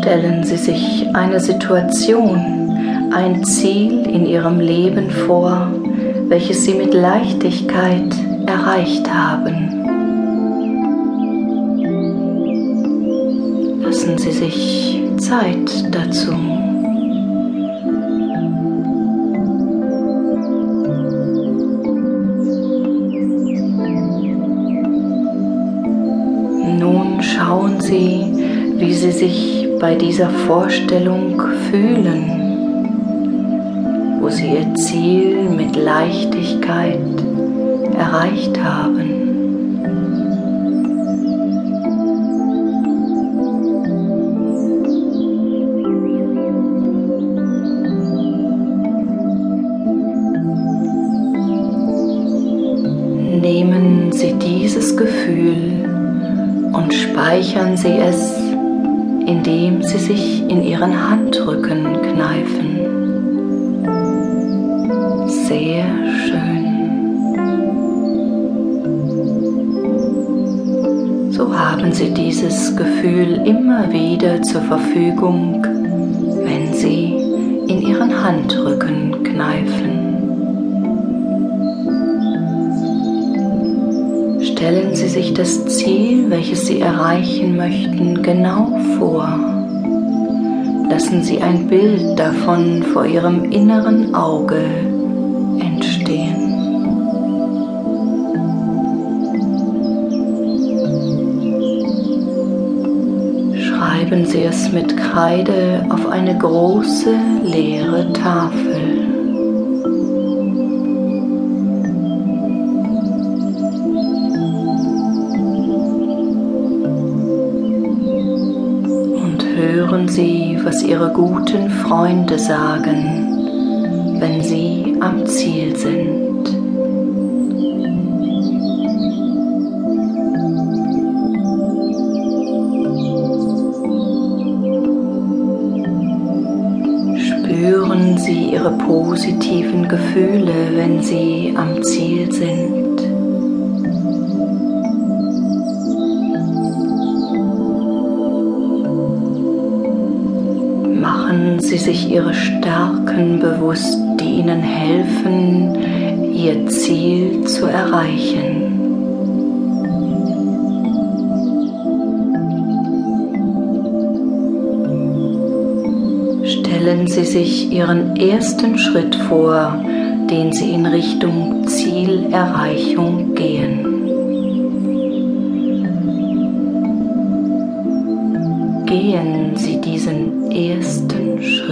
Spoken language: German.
Stellen Sie sich eine Situation, ein Ziel in Ihrem Leben vor, welches Sie mit Leichtigkeit erreicht haben. Lassen Sie sich Zeit dazu. Nun schauen Sie, wie Sie sich bei dieser Vorstellung fühlen, wo Sie Ihr Ziel mit Leichtigkeit erreicht haben. Nehmen Sie dieses Gefühl und speichern Sie es indem sie sich in ihren Handrücken kneifen. Sehr schön. So haben Sie dieses Gefühl immer wieder zur Verfügung, wenn Sie in Ihren Handrücken kneifen. Stellen Sie sich das Ziel, welches Sie erreichen möchten, genau vor. Lassen Sie ein Bild davon vor Ihrem inneren Auge entstehen. Schreiben Sie es mit Kreide auf eine große leere Tafel. Hören Sie, was Ihre guten Freunde sagen, wenn Sie am Ziel sind. Spüren Sie Ihre positiven Gefühle, wenn Sie am Ziel sind. Sie sich Ihre Stärken bewusst, die Ihnen helfen, Ihr Ziel zu erreichen. Stellen Sie sich Ihren ersten Schritt vor, den Sie in Richtung Zielerreichung gehen. gehen Sie diesen ersten Schritt.